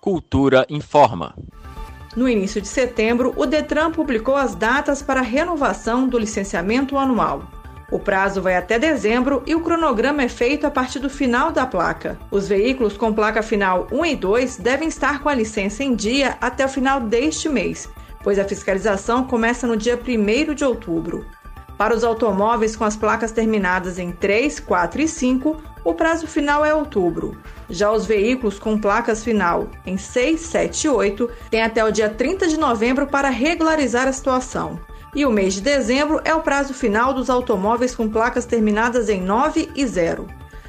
Cultura informa. No início de setembro, o Detran publicou as datas para a renovação do licenciamento anual. O prazo vai até dezembro e o cronograma é feito a partir do final da placa. Os veículos com placa final 1 e 2 devem estar com a licença em dia até o final deste mês, pois a fiscalização começa no dia 1 de outubro. Para os automóveis com as placas terminadas em 3, 4 e 5, o prazo final é outubro. Já os veículos com placas final em 6, 7 e 8 têm até o dia 30 de novembro para regularizar a situação. E o mês de dezembro é o prazo final dos automóveis com placas terminadas em 9 e 0.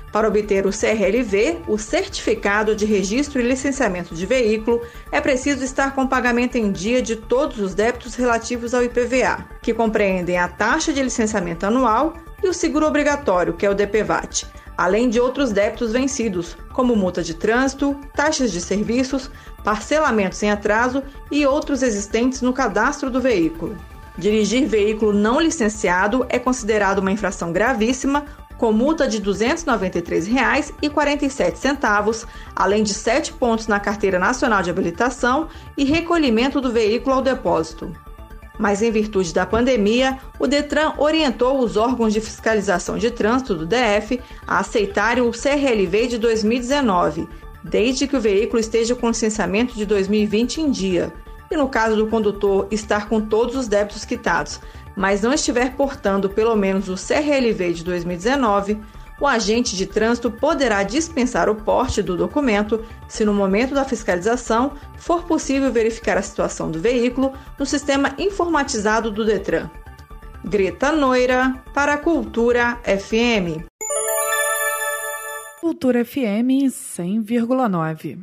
Para obter o CRLV, o Certificado de Registro e Licenciamento de Veículo, é preciso estar com pagamento em dia de todos os débitos relativos ao IPVA, que compreendem a taxa de licenciamento anual e o seguro obrigatório, que é o DPVAT, além de outros débitos vencidos, como multa de trânsito, taxas de serviços, parcelamentos em atraso e outros existentes no cadastro do veículo. Dirigir veículo não licenciado é considerado uma infração gravíssima com multa de R$ 293,47, além de sete pontos na Carteira Nacional de Habilitação e recolhimento do veículo ao depósito. Mas, em virtude da pandemia, o Detran orientou os órgãos de fiscalização de trânsito do DF a aceitarem o CRLV de 2019, desde que o veículo esteja com licenciamento de 2020 em dia, e no caso do condutor estar com todos os débitos quitados, mas não estiver portando pelo menos o CRLV de 2019, o agente de trânsito poderá dispensar o porte do documento se no momento da fiscalização for possível verificar a situação do veículo no sistema informatizado do Detran. Greta Noira, para a Cultura FM. Cultura FM 100,9.